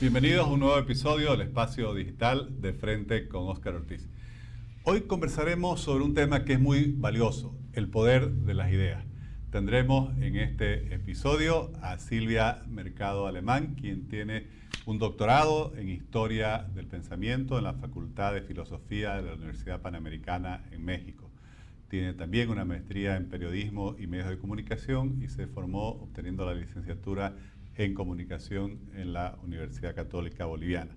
Bienvenidos a un nuevo episodio del Espacio Digital de Frente con Óscar Ortiz. Hoy conversaremos sobre un tema que es muy valioso, el poder de las ideas. Tendremos en este episodio a Silvia Mercado Alemán, quien tiene un doctorado en Historia del Pensamiento en la Facultad de Filosofía de la Universidad Panamericana en México. Tiene también una maestría en Periodismo y Medios de Comunicación y se formó obteniendo la licenciatura en comunicación en la Universidad Católica Boliviana.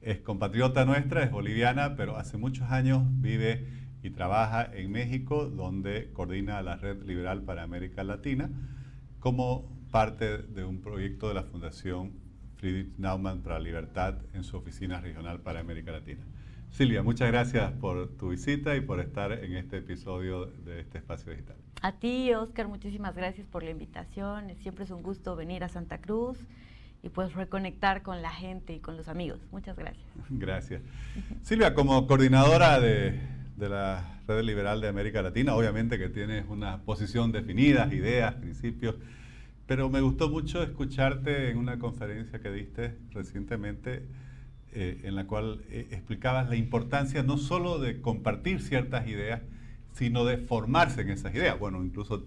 Es compatriota nuestra, es boliviana, pero hace muchos años vive y trabaja en México, donde coordina la Red Liberal para América Latina como parte de un proyecto de la Fundación Friedrich Naumann para la Libertad en su oficina regional para América Latina. Silvia, muchas gracias por tu visita y por estar en este episodio de este espacio digital. A ti, Oscar, muchísimas gracias por la invitación. Siempre es un gusto venir a Santa Cruz y pues reconectar con la gente y con los amigos. Muchas gracias. Gracias. Silvia, como coordinadora de, la Red Liberal de América Latina, obviamente que tienes una posición definida, ideas, principios, pero me gustó mucho escucharte en una conferencia que diste recientemente eh, en la cual eh, explicabas la importancia no solo de compartir ciertas ideas, sino de formarse en esas ideas. Bueno, incluso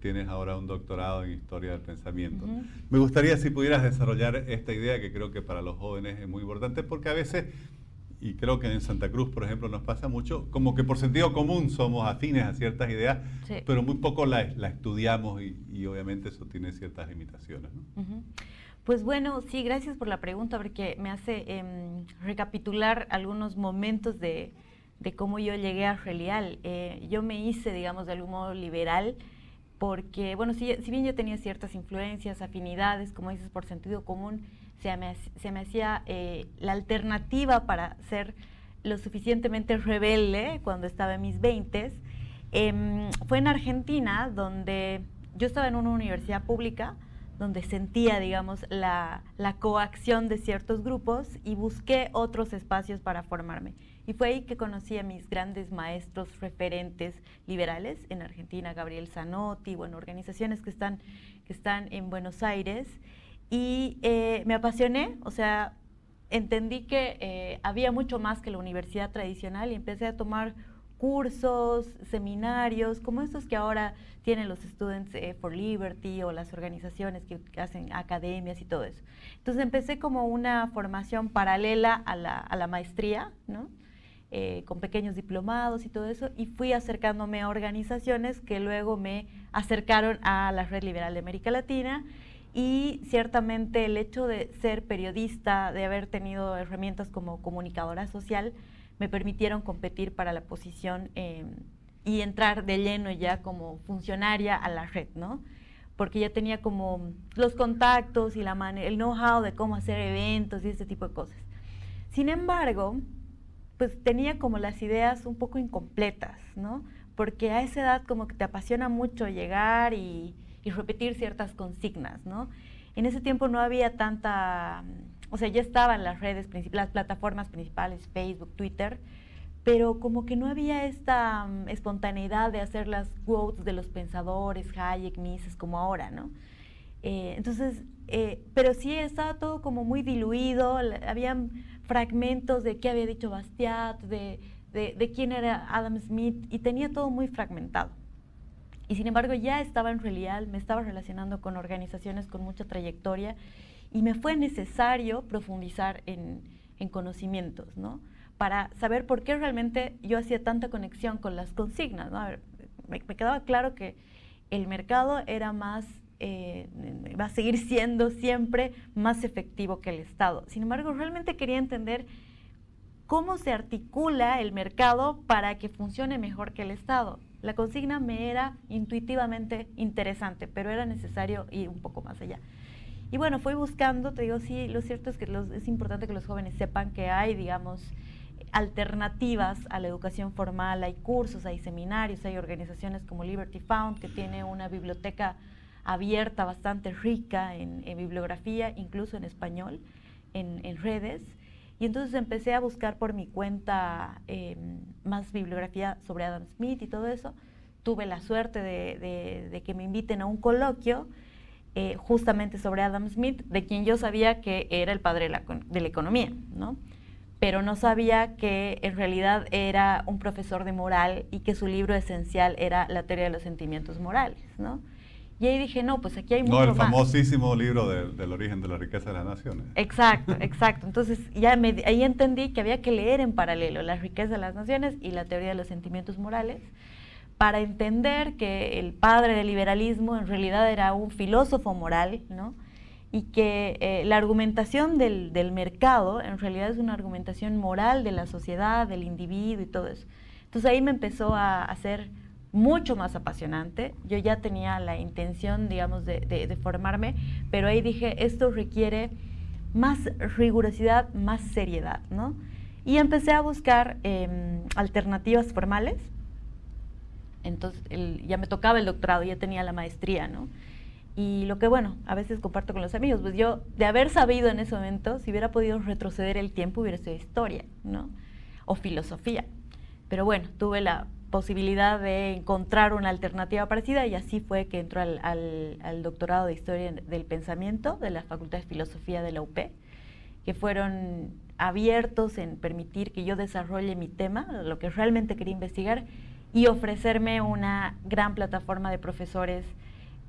tienes ahora un doctorado en historia del pensamiento. Me gustaría si pudieras desarrollar esta idea que creo que para los jóvenes es muy importante porque a veces, y creo que en Santa Cruz, por ejemplo, nos pasa mucho, como que por sentido común somos afines a ciertas ideas, pero muy poco la, estudiamos y, obviamente eso tiene ciertas limitaciones. Pues bueno, sí, gracias por la pregunta porque me hace em, recapitular algunos momentos de, cómo yo llegué a Relial. Eh, yo me hice, digamos, de algún modo liberal porque, bueno, si, bien yo tenía ciertas influencias, afinidades, como dices, por sentido común, se me, se me hacía eh, la alternativa para ser lo suficientemente rebelde cuando estaba en mis 20 em, fue en Argentina, donde yo estaba en una universidad pública, donde sentía, digamos, la, coacción de ciertos grupos y busqué otros espacios para formarme. Y fue ahí que conocí a mis grandes maestros referentes liberales en Argentina, Gabriel Zanotti, bueno, organizaciones que están, que están en Buenos Aires. Y eh, me apasioné, o sea, entendí que eh, había mucho más que la universidad tradicional y empecé a tomar cursos, seminarios, como estos que ahora tienen los Students eh, for Liberty o las organizaciones que, hacen academias y todo eso. Entonces empecé como una formación paralela a la, maestría, ¿no? Eh, con pequeños diplomados y todo eso, y fui acercándome a organizaciones que luego me acercaron a la Red Liberal de América Latina. Y ciertamente el hecho de ser periodista, de haber tenido herramientas como comunicadora social, me permitieron competir para la posición em, y entrar de lleno ya como funcionaria a la red, ¿no? Porque ya tenía como los contactos y la el know-how de cómo hacer eventos y ese tipo de cosas. Sin embargo, pues tenía como las ideas un poco incompletas, ¿no? Porque a esa edad como que te apasiona mucho llegar y, y repetir ciertas consignas, ¿no? En ese tiempo no había tanta o sea, ya estaban las redes, las plataformas principales, Facebook, Twitter, pero como que no había esta mm, espontaneidad de hacer las quotes de los pensadores, Hayek, Mises, como ahora, ¿no? Eh, entonces, eh, pero sí estaba todo como muy diluido, habían fragmentos de qué había dicho Bastiat, de, de, quién era Adam Smith, y tenía todo muy fragmentado. Y sin embargo ya estaba en realidad, me estaba relacionando con organizaciones con mucha trayectoria y me fue necesario profundizar en, conocimientos, ¿no? Para saber por qué realmente yo hacía tanta conexión con las consignas, ¿no? me, quedaba claro que el mercado era más, eh, va a seguir siendo siempre más efectivo que el Estado. Sin embargo, realmente quería entender cómo se articula el mercado para que funcione mejor que el Estado. La consigna me era intuitivamente interesante, pero era necesario ir un poco más allá. Y bueno, fui buscando, te digo, sí, lo cierto es que es importante que los jóvenes sepan que hay, digamos, alternativas a la educación formal, hay cursos, hay seminarios, hay organizaciones como Liberty Found, que tiene una biblioteca abierta bastante rica en, bibliografía, incluso en español, en, redes. Y entonces empecé a buscar por mi cuenta em, más bibliografía sobre Adam Smith y todo eso. Tuve la suerte de, que me inviten a un coloquio eh, justamente sobre Adam Smith, de quien yo sabía que era el padre de la, de la economía, ¿no? pero no sabía que en realidad era un profesor de moral y que su libro esencial era La teoría de los sentimientos morales, ¿no? Y ahí dije, no, pues aquí hay mucho No, el famosísimo libro del origen de la riqueza de las naciones. Exacto, exacto. Entonces ya ahí entendí que había que leer en paralelo La riqueza de las naciones y la teoría de los sentimientos morales para entender que el padre del liberalismo en realidad era un filósofo moral, ¿no? y que eh, la argumentación del, del, mercado en realidad es una argumentación moral de la sociedad, del individuo y todo eso. Entonces ahí me empezó a hacer mucho más apasionante. Yo ya tenía la intención, digamos, de, de, formarme, pero ahí dije, esto requiere más rigurosidad, más seriedad, ¿no? Y empecé a buscar em, alternativas formales. Entonces ya me tocaba el doctorado, ya tenía la maestría, ¿no? Y lo que, bueno, a veces comparto con los amigos, pues yo, de haber sabido en ese momento, si hubiera podido retroceder el tiempo, hubiera sido historia, ¿no? O filosofía. Pero bueno, tuve la posibilidad de encontrar una alternativa parecida y así fue que entró al, doctorado de Historia del Pensamiento de la Facultad de Filosofía de la UP, que fueron abiertos en permitir que yo desarrolle mi tema, lo que realmente quería investigar, y ofrecerme una gran plataforma de profesores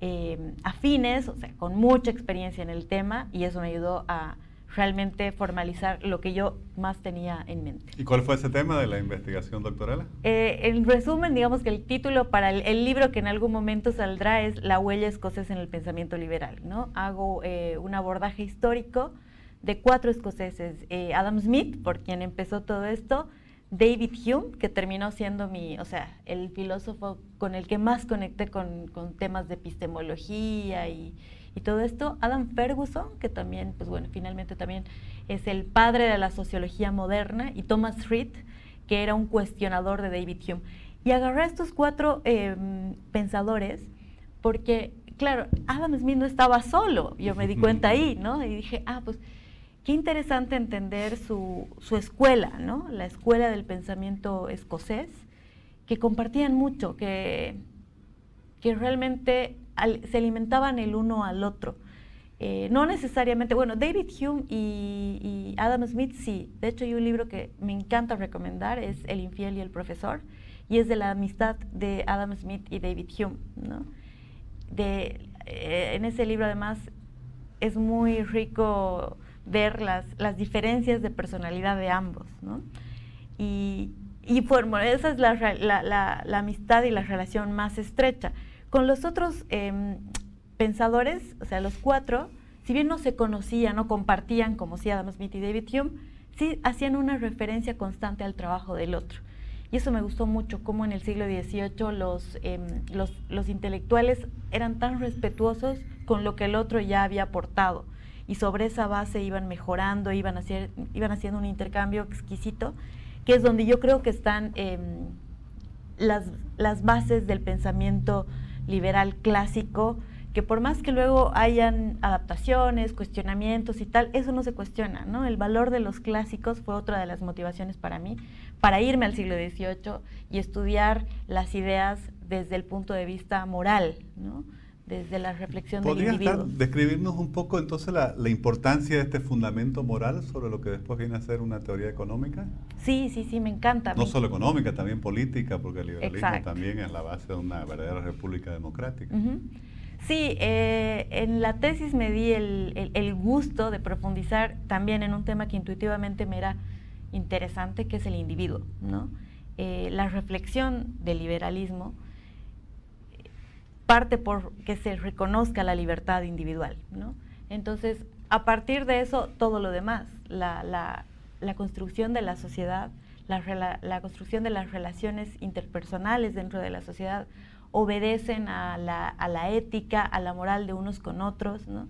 eh, afines, o sea, con mucha experiencia en el tema y eso me ayudó a realmente formalizar lo que yo más tenía en mente. ¿Y cuál fue ese tema de la investigación doctoral? Eh, en resumen, digamos que el título para el, libro que en algún momento saldrá es La huella escocesa en el pensamiento liberal. ¿no? Hago eh, un abordaje histórico de cuatro escoceses. Adam Smith, por quien empezó todo esto, David Hume, que terminó siendo mi, o sea, el filósofo con el que más conecté con, temas de epistemología y, todo esto. Adam Ferguson, que también, pues bueno, finalmente también es el padre de la sociología moderna. Y Thomas Reed, que era un cuestionador de David Hume. Y agarré a estos cuatro em, pensadores porque, claro, Adam Smith no estaba solo. Yo me di cuenta ahí, ¿no? Y dije, ah, pues qué interesante entender su, escuela, ¿no? la escuela del pensamiento escocés, que compartían mucho, que, que realmente se alimentaban el uno al otro. Eh, no necesariamente, bueno, David Hume y, Adam Smith sí, de hecho hay un libro que me encanta recomendar, es El infiel y el profesor, y es de la amistad de Adam Smith y David Hume. ¿no? De, eh, en ese libro además es muy rico ver las, las diferencias de personalidad de ambos, ¿no? Y, y esa es la, la, la, amistad y la relación más estrecha. Con los otros em, pensadores, o sea, los cuatro, si bien no se conocían, no compartían, como si Adam Smith y David Hume, sí hacían una referencia constante al trabajo del otro. Y eso me gustó mucho, cómo en el siglo XVIII los, em, los, los intelectuales eran tan respetuosos con lo que el otro ya había aportado y sobre esa base iban mejorando, iban, hacer, iban haciendo un intercambio exquisito, que es donde yo creo que están em, las, las bases del pensamiento liberal clásico, que por más que luego hayan adaptaciones, cuestionamientos y tal, eso no se cuestiona, ¿no? El valor de los clásicos fue otra de las motivaciones para mí, para irme al siglo XVIII y estudiar las ideas desde el punto de vista moral, ¿no? Desde la reflexión del individuo. ¿Podrías describirnos un poco entonces la, importancia de este fundamento moral sobre lo que después viene a ser una teoría económica? Sí, sí, sí, me encanta. No solo económica, también política, porque el liberalismo también es la base de una verdadera república democrática. Sí, eh, en la tesis me di el, gusto de profundizar también en un tema que intuitivamente me era interesante, que es el individuo, ¿no? Eh, la reflexión del liberalismo parte por que se reconozca la libertad individual. ¿no? Entonces, a partir de eso, todo lo demás, la, la, construcción de la sociedad, la, la, construcción de las relaciones interpersonales dentro de la sociedad, obedecen a la, a la ética, a la moral de unos con otros. ¿no?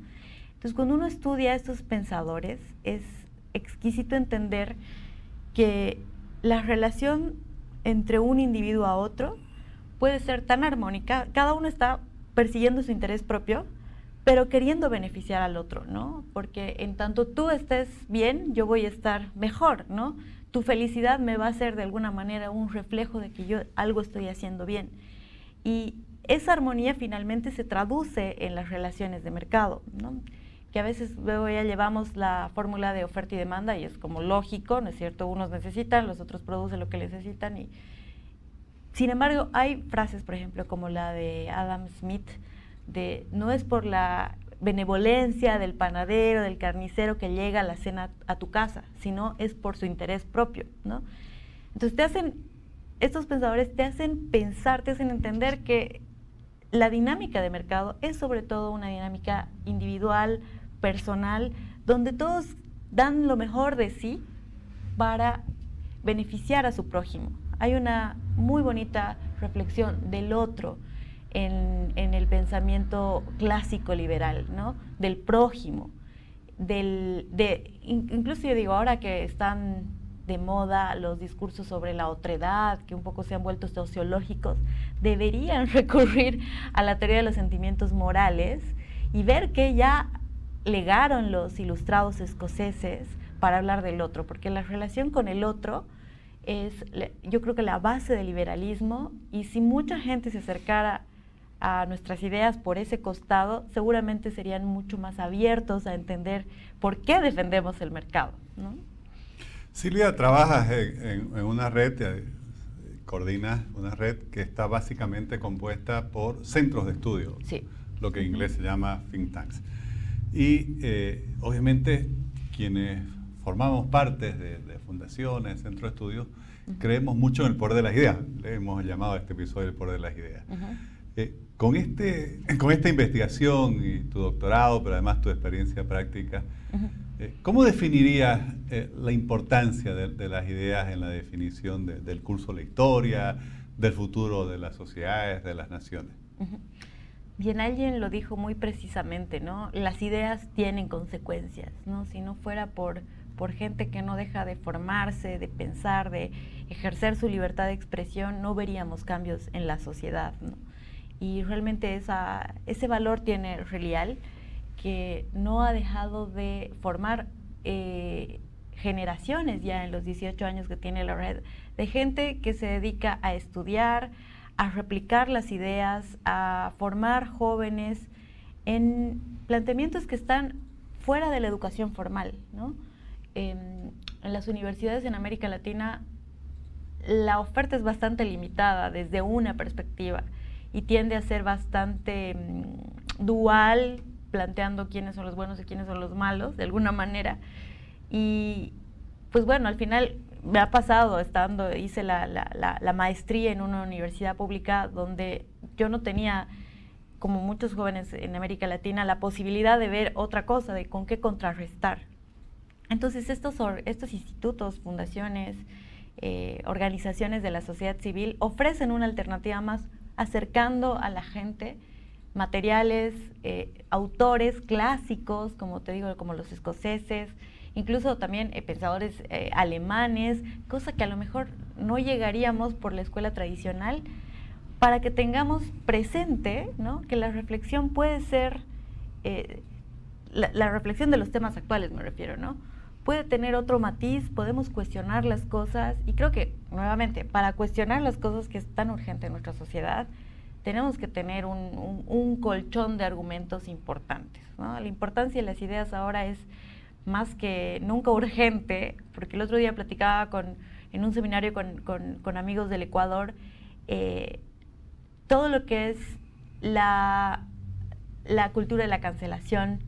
Entonces, cuando uno estudia a estos pensadores, es exquisito entender que la relación entre un individuo a otro puede ser tan armónica, cada uno está persiguiendo su interés propio, pero queriendo beneficiar al otro, ¿no? Porque en tanto tú estés bien, yo voy a estar mejor, ¿no? Tu felicidad me va a ser de alguna manera un reflejo de que yo algo estoy haciendo bien. Y esa armonía finalmente se traduce en las relaciones de mercado, ¿no? que a veces luego ya llevamos la fórmula de oferta y demanda y es como lógico, ¿no es cierto? Unos necesitan, los otros producen lo que necesitan y sin embargo hay frases, por ejemplo, como la de Adam Smith de no es por la benevolencia del panadero, del carnicero que llega a la cena a tu casa, sino es por su interés propio, ¿no? Entonces te hacen estos pensadores te hacen pensar, te hacen entender que la dinámica de mercado es sobre todo una dinámica individual, personal, donde todos dan lo mejor de sí para beneficiar a su prójimo. Hay una muy bonita reflexión del otro en, el pensamiento clásico liberal, ¿no? del prójimo, del, de, incluso yo digo, ahora que están de moda los discursos sobre la otredad, que un poco se han vuelto sociológicos, deberían recurrir a la teoría de los sentimientos morales y ver que ya legaron los ilustrados escoceses para hablar del otro, porque la relación con el otro es, yo creo que la base del liberalismo, y si mucha gente se acercara a nuestras ideas por ese costado, seguramente serían mucho más abiertos a entender por qué defendemos el mercado. ¿no? Silvia, trabajas en, una red, coordinas una red que está básicamente compuesta por centros de estudio, lo que en inglés se llama think tanks. Y eh, obviamente quienes formamos parte de, fundaciones, centros de estudio, creemos mucho en el poder de las ideas. Le hemos llamado a este episodio el poder de las ideas. Eh, con, este, con esta investigación y tu doctorado, pero además tu experiencia práctica, eh, ¿Cómo definirías eh, la importancia de, las ideas en la definición del curso de la historia, del futuro de las sociedades, de las naciones? Bien, alguien lo dijo muy precisamente, ¿no? Las ideas tienen consecuencias, ¿no? Si no fuera por, por gente que no deja de formarse, de pensar, de ejercer su libertad de expresión, no veríamos cambios en la sociedad, ¿no? Y realmente esa, ese valor tiene real que no ha dejado de formar eh, generaciones ya en los 18 años que tiene la red, de gente que se dedica a estudiar, a replicar las ideas, a formar jóvenes en planteamientos que están fuera de la educación formal. En las universidades en América Latina la oferta es bastante limitada desde una perspectiva y tiende a ser bastante mm, dual planteando quiénes son los buenos y quiénes son los malos, de alguna manera. Y pues bueno, al final me ha pasado estando, hice la, la, maestría en una universidad pública donde yo no tenía, como muchos jóvenes en América Latina, la posibilidad de ver otra cosa, de con qué contrarrestar. Entonces estos, estos institutos, fundaciones, eh, organizaciones de la sociedad civil ofrecen una alternativa más acercando a la gente materiales, eh, autores clásicos, como te digo, como los escoceses, incluso también eh, pensadores alemanes, cosa que a lo mejor no llegaríamos por la escuela tradicional, para que tengamos presente que la reflexión puede ser, la, la, reflexión de los temas actuales me refiero, ¿no? Puede tener otro matiz, podemos cuestionar las cosas y creo que, nuevamente, para cuestionar las cosas que es tan urgente en nuestra sociedad, tenemos que tener un, colchón de argumentos importantes. La importancia de las ideas ahora es más que nunca urgente, porque el otro día platicaba con, en un seminario con, amigos del Ecuador, eh, todo lo que es la, la cultura de la cancelación,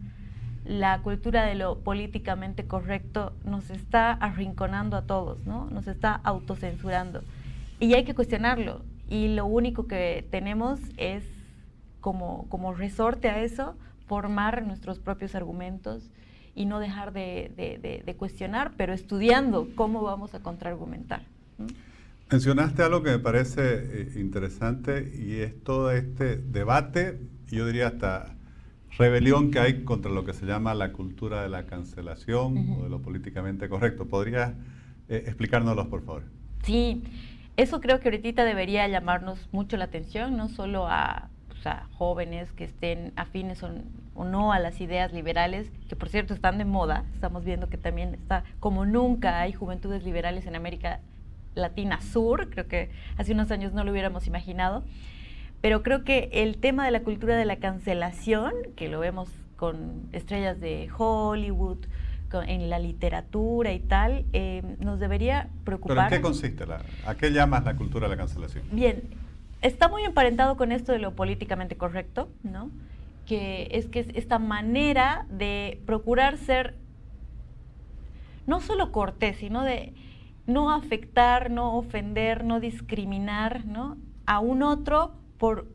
la cultura de lo políticamente correcto nos está arrinconando a todos, ¿no? Nos está autocensurando. Y hay que cuestionarlo y lo único que tenemos es como, como resorte a eso formar nuestros propios argumentos y no dejar de, cuestionar, pero estudiando cómo vamos a contraargumentar. Mencionaste algo que me parece eh, interesante y es todo este debate, yo diría hasta rebelión que hay contra lo que se llama la cultura de la cancelación o de lo políticamente correcto. ¿Podrías eh, explicárnoslo, por favor? Sí, eso creo que ahorita debería llamarnos mucho la atención, no solo a, pues, jóvenes que estén afines o, no a las ideas liberales, que por cierto están de moda. Estamos viendo que también está, como nunca hay juventudes liberales en América Latina Sur, creo que hace unos años no lo hubiéramos imaginado. Pero creo que el tema de la cultura de la cancelación, que lo vemos con estrellas de Hollywood, en la literatura y tal, eh, nos debería preocupar. ¿Pero en qué consiste? La, ¿A qué llamas la cultura de la cancelación? Bien, está muy emparentado con esto de lo políticamente correcto, ¿no? Que es que es esta manera de procurar ser no solo cortés, sino de no afectar, no ofender, no discriminar, ¿no? A un otro por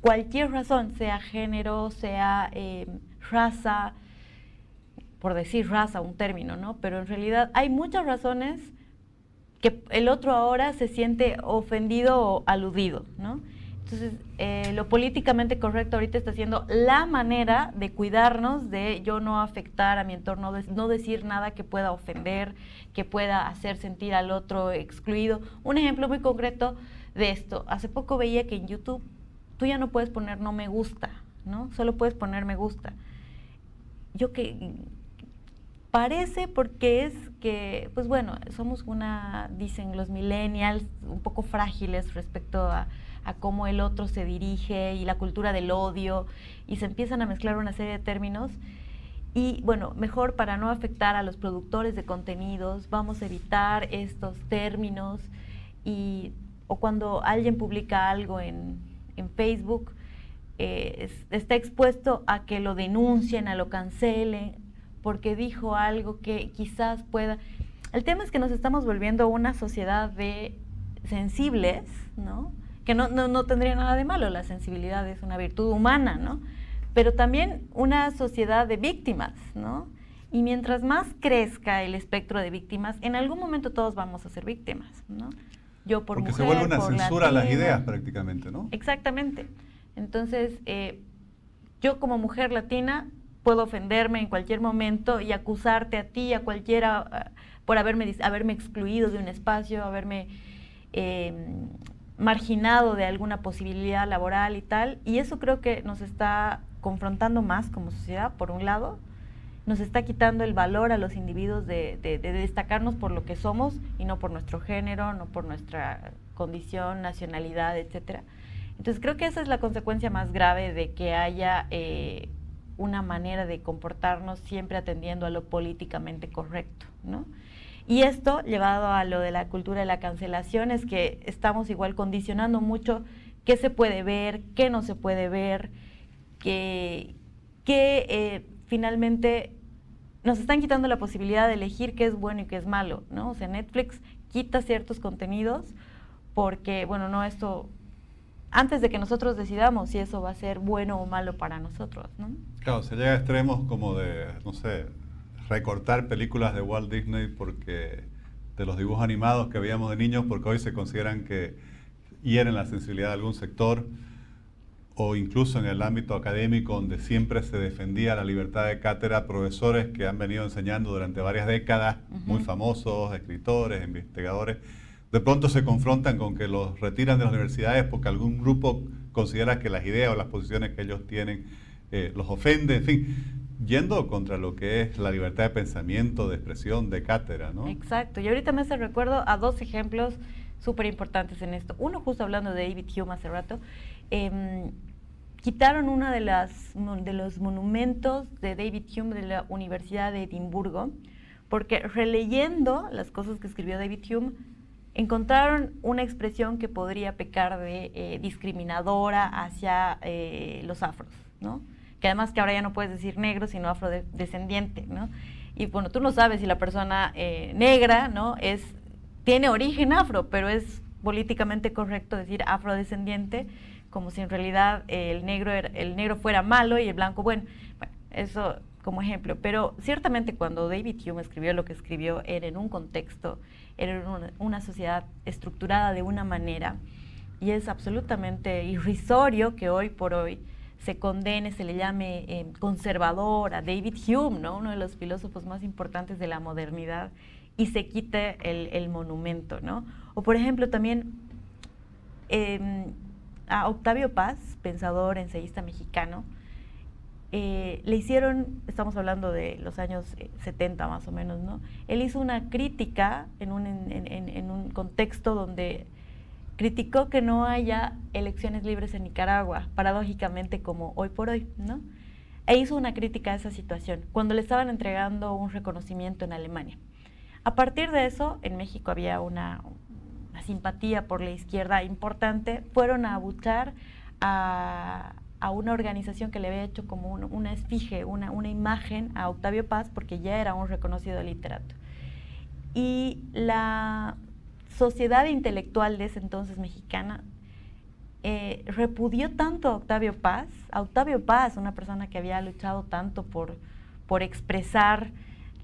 cualquier razón, sea género, sea eh, raza, por decir raza, un término, ¿no? Pero en realidad hay muchas razones que el otro ahora se siente ofendido o aludido, ¿no? Entonces, eh, lo políticamente correcto ahorita está siendo la manera de cuidarnos de yo no afectar a mi entorno, no decir nada que pueda ofender, que pueda hacer sentir al otro excluido. Un ejemplo muy concreto de esto, hace poco veía que en YouTube tú ya no puedes poner no me gusta, ¿no? Solo puedes poner me gusta. Yo que Parece porque es que, pues bueno, somos una, dicen los millennials, un poco frágiles respecto a, cómo el otro se dirige y la cultura del odio, y se empiezan a mezclar una serie de términos. Y bueno, mejor para no afectar a los productores de contenidos, vamos a evitar estos términos. Y, o cuando alguien publica algo en, Facebook, eh, está expuesto a que lo denuncien, a lo cancelen porque dijo algo que quizás pueda... El tema es que nos estamos volviendo una sociedad de sensibles, ¿no? Que no, no, tendría nada de malo, la sensibilidad es una virtud humana, ¿no? Pero también una sociedad de víctimas, ¿no? Y mientras más crezca el espectro de víctimas, en algún momento todos vamos a ser víctimas, ¿no? Yo por Porque se vuelve una censura a las ideas prácticamente, ¿no? Exactamente. Entonces, eh, yo como mujer latina puedo ofenderme en cualquier momento y acusarte a ti, a cualquiera, ah, por haberme, haberme excluido de un espacio, haberme em, marginado de alguna posibilidad laboral y tal. Y eso creo que nos está confrontando más como sociedad, por un lado, nos está quitando el valor a los individuos de, de, destacarnos por lo que somos y no por nuestro género, no por nuestra condición, nacionalidad, etcétera. Entonces creo que esa es la consecuencia más grave de que haya eh, una manera de comportarnos siempre atendiendo a lo políticamente correcto, ¿no? Y esto, llevado a lo de la cultura de la cancelación, es que estamos igual condicionando mucho qué se puede ver, qué no se puede ver, que, eh, finalmente nos están quitando la posibilidad de elegir qué es bueno y qué es malo, ¿no? O sea, Netflix quita ciertos contenidos porque, bueno, no, esto antes de que nosotros decidamos si eso va a ser bueno o malo para nosotros, ¿no? Claro, se llega a extremos como de, no sé, recortar películas de Walt Disney porque de los dibujos animados que veíamos de niños porque hoy se consideran que hieren la sensibilidad de algún sector o incluso en el ámbito académico donde siempre se defendía la libertad de cátedra, profesores que han venido enseñando durante varias décadas, muy famosos, escritores, investigadores, de pronto se confrontan con que los retiran de las universidades porque algún grupo considera que las ideas o las posiciones que ellos tienen eh, los ofende, en fin, yendo contra lo que es la libertad de pensamiento, de expresión, de cátedra, ¿no? Exacto, y ahorita me hace recuerdo a dos ejemplos súper importantes en esto. Uno, justo hablando de David Hume hace rato, em, quitaron uno de, de los monumentos de David Hume de la Universidad de Edimburgo, porque releyendo las cosas que escribió David Hume, encontraron una expresión que podría pecar de eh, discriminadora hacia eh, los afros, ¿no? Que además que ahora ya no puedes decir negro, sino afrodescendiente, ¿no? Y bueno, tú no sabes si la persona eh, negra, ¿no? Es, tiene origen afro, pero es políticamente correcto decir afrodescendiente, como si en realidad el negro, el negro fuera malo y el blanco bueno. Bueno, eso como ejemplo. Pero ciertamente cuando David Hume escribió lo que escribió era en un contexto era una, sociedad estructurada de una manera y es absolutamente irrisorio que hoy por hoy se condene, se le llame eh, conservador a David Hume, ¿no? uno de los filósofos más importantes de la modernidad, y se quite el, monumento. ¿no? O por ejemplo también em, a Octavio Paz, pensador, ensayista mexicano, eh, le hicieron, estamos hablando de los años 70 eh, más o menos, ¿no? Él hizo una crítica en un, en, un contexto donde criticó que no haya elecciones libres en Nicaragua, paradójicamente como hoy por hoy, ¿no? E hizo una crítica a esa situación cuando le estaban entregando un reconocimiento en Alemania. A partir de eso, en México había una, simpatía por la izquierda importante, fueron a abuchar a, una organización que le había hecho como una esfinge, una, una imagen a Octavio Paz, porque ya era un reconocido literato. Y la sociedad intelectual de ese entonces mexicana eh, repudió tanto a Octavio Paz, a Octavio Paz, una persona que había luchado tanto por, por expresar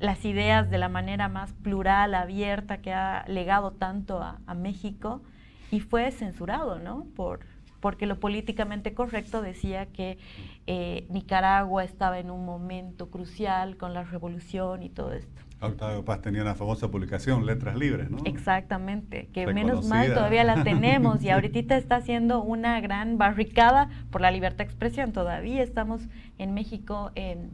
las ideas de la manera más plural, abierta, que ha legado tanto a, México, y fue censurado, ¿no? Por, porque lo políticamente correcto decía que eh, Nicaragua estaba en un momento crucial con la revolución y todo esto. Octavio Paz tenía una famosa publicación, Letras Libres, ¿no? Exactamente, que menos mal todavía la tenemos y ahorita está haciendo una gran barricada por la libertad de expresión. Todavía estamos en México en,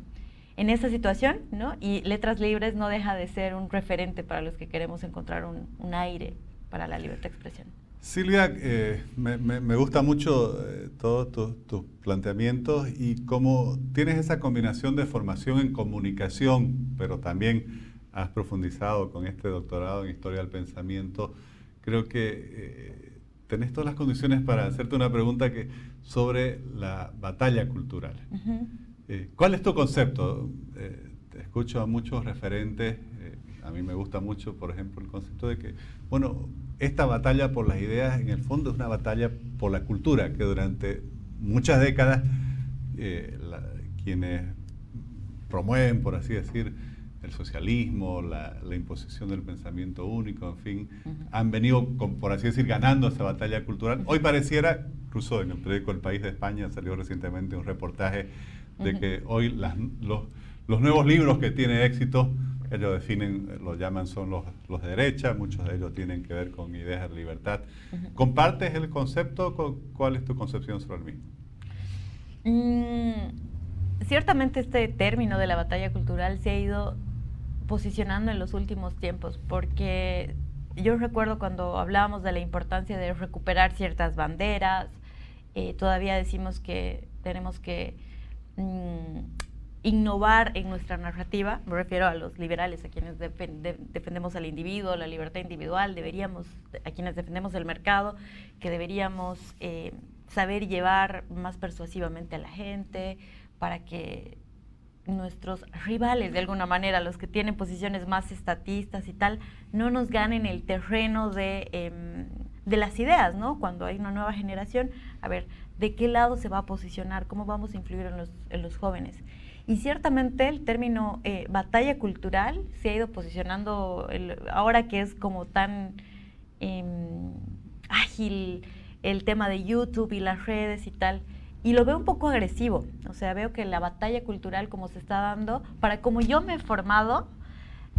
en esa situación, ¿no? Y Letras Libres no deja de ser un referente para los que queremos encontrar un, un aire para la libertad de expresión. Silvia, eh, me, me, gusta mucho eh, todos tus planteamientos y cómo tienes esa combinación de formación en comunicación, pero también has profundizado con este doctorado en historia del pensamiento, creo que eh, tenés todas las condiciones para hacerte una pregunta que, sobre la batalla cultural. Eh, ¿Cuál es tu concepto? Eh, te escucho a muchos referentes, a mí me gusta mucho, por ejemplo, el concepto de que, bueno, esta batalla por las ideas en el fondo es una batalla por la cultura, que durante muchas décadas quienes promueven, por así decir, el socialismo, la, imposición del pensamiento único, en fin, han venido, por así decir, ganando esa batalla cultural. Hoy pareciera, incluso en el periódico El País de España salió recientemente un reportaje de que hoy los, los, nuevos libros que tienen éxito, ellos definen, lo llaman son los, los de derecha, muchos de ellos tienen que ver con ideas de libertad. ¿Compartes el concepto? ¿Cuál es tu concepción sobre el mismo? Mm, ciertamente este término de la batalla cultural se ha ido posicionando en los últimos tiempos, porque yo recuerdo cuando hablábamos de la importancia de recuperar ciertas banderas, eh, todavía decimos que tenemos que mm, innovar en nuestra narrativa, me refiero a los liberales, a quienes defendemos al individuo, la libertad individual, deberíamos, a quienes defendemos el mercado, que deberíamos eh, saber llevar más persuasivamente a la gente para que nuestros rivales, de alguna manera, los que tienen posiciones más estatistas y tal, no nos ganen el terreno de, em, de las ideas, ¿no? Cuando hay una nueva generación, a ver, ¿de qué lado se va a posicionar? ¿Cómo vamos a influir en los, en los jóvenes? Y ciertamente el término eh, batalla cultural se ha ido posicionando ahora que es como tan em, ágil el tema de YouTube y las redes y tal y lo veo un poco agresivo. O sea, veo que la batalla cultural como se está dando, para como yo me he formado,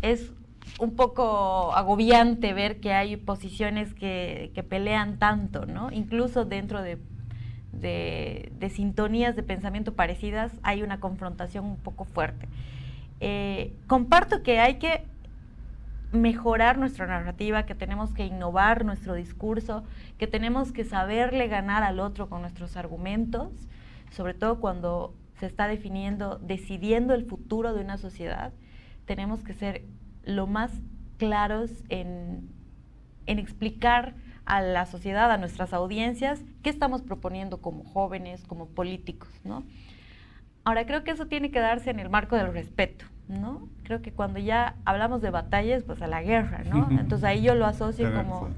es un poco agobiante ver que hay posiciones que, pelean tanto, ¿no? Incluso dentro de, de, sintonías de pensamiento parecidas hay una confrontación un poco fuerte. Eh, comparto que hay que mejorar nuestra narrativa, que tenemos que innovar nuestro discurso, que tenemos que saberle ganar al otro con nuestros argumentos, sobre todo cuando se está definiendo, decidiendo el futuro de una sociedad, tenemos que ser lo más claros en, en explicar a la sociedad, a nuestras audiencias, qué estamos proponiendo como jóvenes, como políticos, ¿no? Ahora, creo que eso tiene que darse en el marco del respeto, ¿no? Creo que cuando ya hablamos de batallas, pues a la guerra, ¿no? Entonces ahí yo lo asocio como,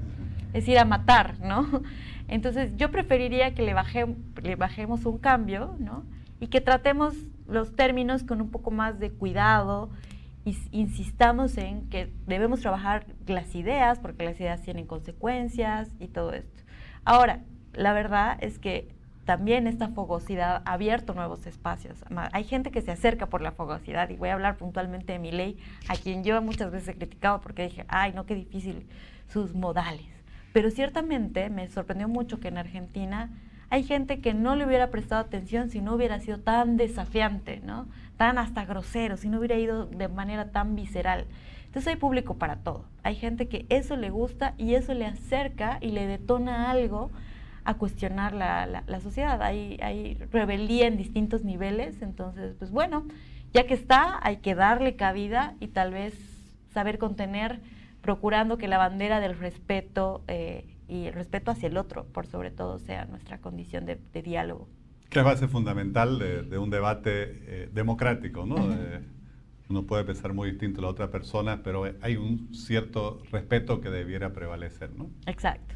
es ir a matar, ¿no? Entonces yo preferiría que le, le bajemos un cambio, ¿no? Y que tratemos los términos con un poco más de cuidado, insistamos en que debemos trabajar las ideas, porque las ideas tienen consecuencias y todo esto. Ahora, la verdad es que también esta fogosidad ha abierto nuevos espacios. Hay gente que se acerca por la fogosidad y voy a hablar puntualmente de mi ley, a quien yo muchas veces he criticado porque dije, ay, no, qué difícil sus modales. Pero ciertamente me sorprendió mucho que en Argentina hay gente que no le hubiera prestado atención si no hubiera sido tan desafiante, ¿no? Tan hasta grosero, si no hubiera ido de manera tan visceral. Entonces hay público para todo. Hay gente que eso le gusta y eso le acerca y le detona algo a cuestionar la, la, sociedad. Hay, hay rebeldía en distintos niveles, entonces, pues bueno, ya que está, hay que darle cabida y tal vez saber contener, procurando que la bandera del respeto eh, y el respeto hacia el otro, por sobre todo, sea nuestra condición de, diálogo. Que es base fundamental de, un debate eh, democrático, ¿no? uno puede pensar muy distinto a la otra persona, pero hay un cierto respeto que debiera prevalecer, ¿no? Exacto.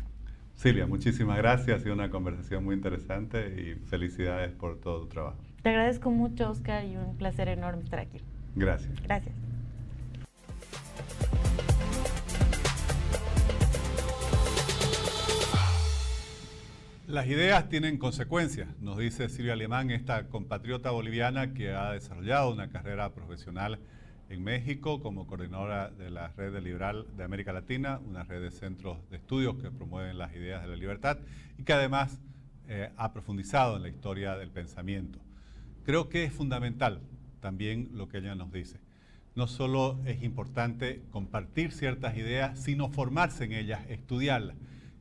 Silvia, muchísimas gracias, ha sido una conversación muy interesante y felicidades por todo tu trabajo. Te agradezco mucho, Oscar, y un placer enorme estar aquí. Gracias. Gracias. Las ideas tienen consecuencias, nos dice Silvia Alemán, esta compatriota boliviana que ha desarrollado una carrera profesional en México como coordinadora de la Red Liberal de América Latina, una red de centros de estudios que promueven las ideas de la libertad y que además eh, ha profundizado en la historia del pensamiento. Creo que es fundamental también lo que ella nos dice. No solo es importante compartir ciertas ideas, sino formarse en ellas, estudiarlas.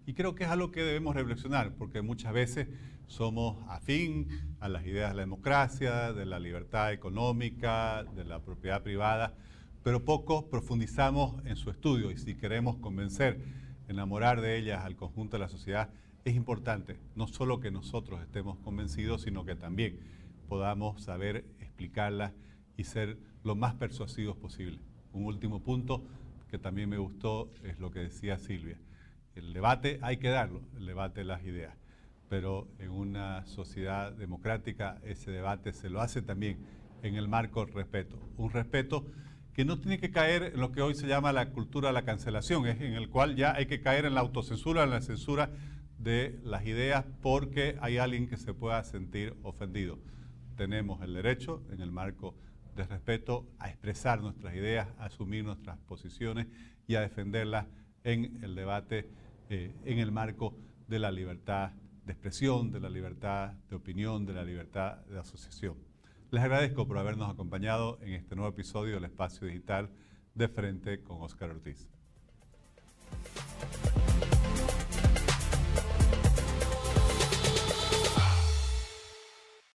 Y creo que es algo que debemos reflexionar, porque muchas veces somos afín a las ideas de la democracia, de la libertad económica, de la propiedad privada, pero poco profundizamos en su estudio y si queremos convencer, enamorar de ellas al conjunto de la sociedad, es importante no solo que nosotros estemos convencidos, sino que también podamos saber explicarlas y ser lo más persuasivos posible. Un último punto que también me gustó es lo que decía Silvia el debate hay que darlo, el debate de las ideas, pero en una sociedad democrática ese debate se lo hace también en el marco del respeto. Un respeto que no tiene que caer en lo que hoy se llama la cultura de la cancelación, es en el cual ya hay que caer en la autocensura, en la censura de las ideas porque hay alguien que se pueda sentir ofendido. Tenemos el derecho, en el marco de respeto, a expresar nuestras ideas, a asumir nuestras posiciones y a defenderlas en el debate eh, en el marco de la libertad de expresión, de la libertad de opinión, de la libertad de asociación. Les agradezco por habernos acompañado en este nuevo episodio del Espacio Digital de Frente con Oscar Ortiz.